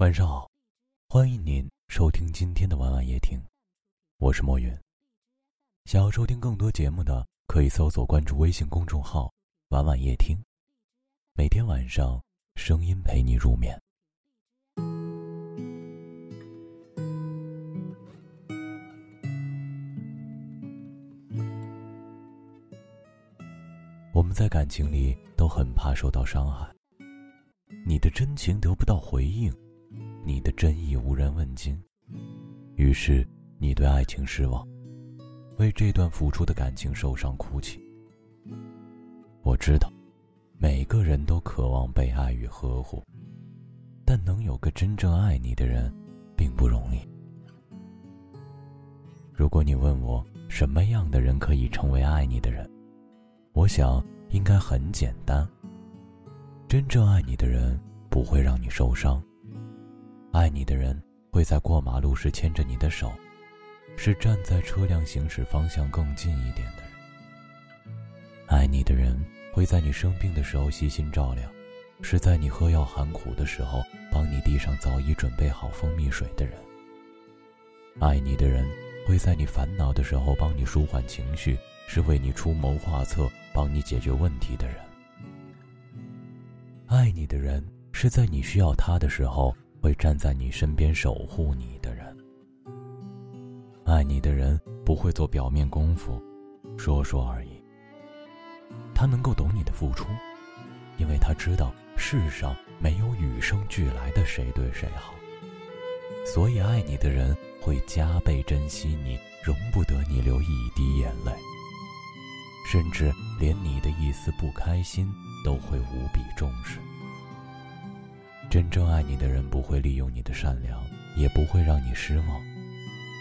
晚上好，欢迎您收听今天的晚晚夜听，我是莫云。想要收听更多节目的，可以搜索关注微信公众号“晚晚夜听”，每天晚上声音陪你入眠。我们在感情里都很怕受到伤害，你的真情得不到回应。你的真意无人问津，于是你对爱情失望，为这段付出的感情受伤哭泣。我知道，每个人都渴望被爱与呵护，但能有个真正爱你的人，并不容易。如果你问我什么样的人可以成为爱你的人，我想应该很简单。真正爱你的人不会让你受伤。爱你的人会在过马路时牵着你的手，是站在车辆行驶方向更近一点的人。爱你的人会在你生病的时候悉心照料，是在你喝药喊苦的时候帮你递上早已准备好蜂蜜水的人。爱你的人会在你烦恼的时候帮你舒缓情绪，是为你出谋划策、帮你解决问题的人。爱你的人是在你需要他的时候。会站在你身边守护你的人，爱你的人不会做表面功夫，说说而已。他能够懂你的付出，因为他知道世上没有与生俱来的谁对谁好。所以，爱你的人会加倍珍惜你，容不得你流一滴眼泪，甚至连你的一丝不开心都会无比重视。真正爱你的人不会利用你的善良，也不会让你失望。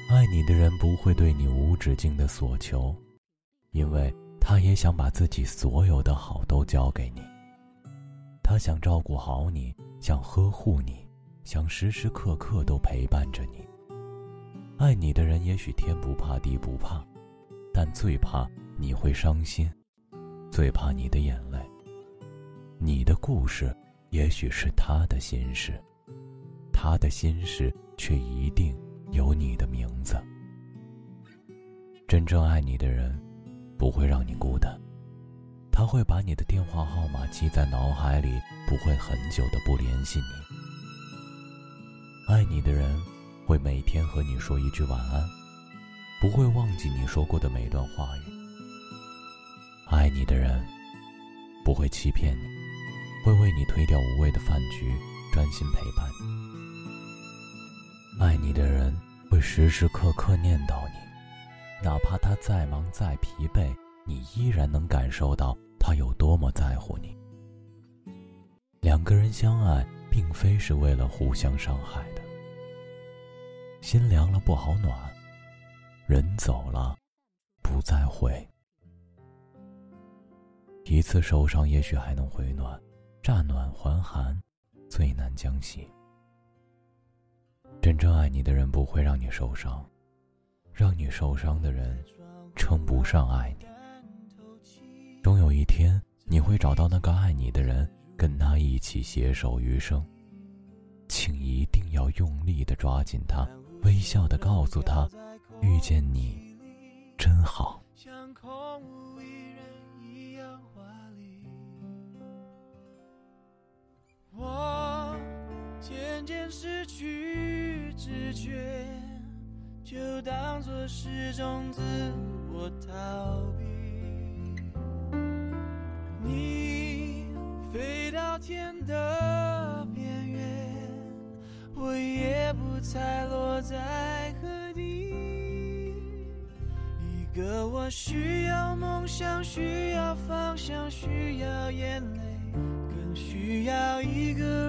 爱你的人不会对你无止境的索求，因为他也想把自己所有的好都交给你。他想照顾好你，想呵护你，想时时刻刻都陪伴着你。爱你的人也许天不怕地不怕，但最怕你会伤心，最怕你的眼泪。你的故事。也许是他的心事，他的心事却一定有你的名字。真正爱你的人，不会让你孤单，他会把你的电话号码记在脑海里，不会很久的不联系你。爱你的人，会每天和你说一句晚安，不会忘记你说过的每段话语。爱你的人，不会欺骗你。会为你推掉无谓的饭局，专心陪伴。爱你的人会时时刻刻念叨你，哪怕他再忙再疲惫，你依然能感受到他有多么在乎你。两个人相爱，并非是为了互相伤害的。心凉了不好暖，人走了，不再回。一次受伤，也许还能回暖。乍暖还寒，最难将息。真正爱你的人不会让你受伤，让你受伤的人，称不上爱你。终有一天，你会找到那个爱你的人，跟他一起携手余生。请一定要用力的抓紧他，微笑的告诉他，遇见你，真好。渐失去知觉，就当作是种自我逃避。你飞到天的边缘，我也不猜落在何地。一个我需要梦想，需要方向，需要眼泪，更需要一个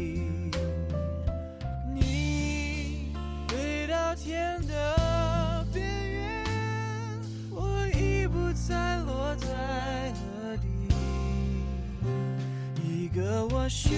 天的边缘，我已不再落在何地。一个我需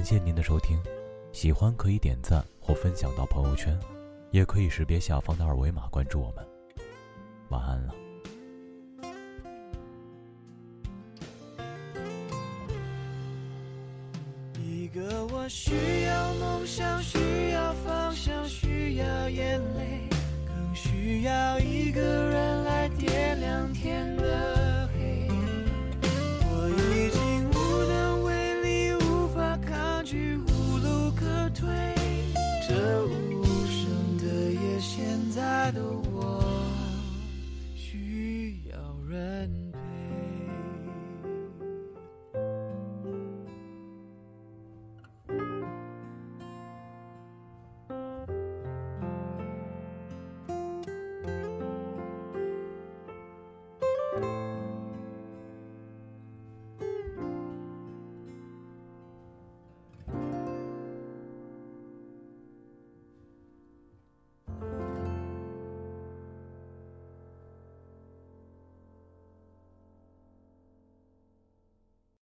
感谢您的收听，喜欢可以点赞或分享到朋友圈，也可以识别下方的二维码关注我们。晚安了。一个我需要梦想，需要方向，需要眼泪，更需要一个人来点亮天推着无声的夜，现在的我。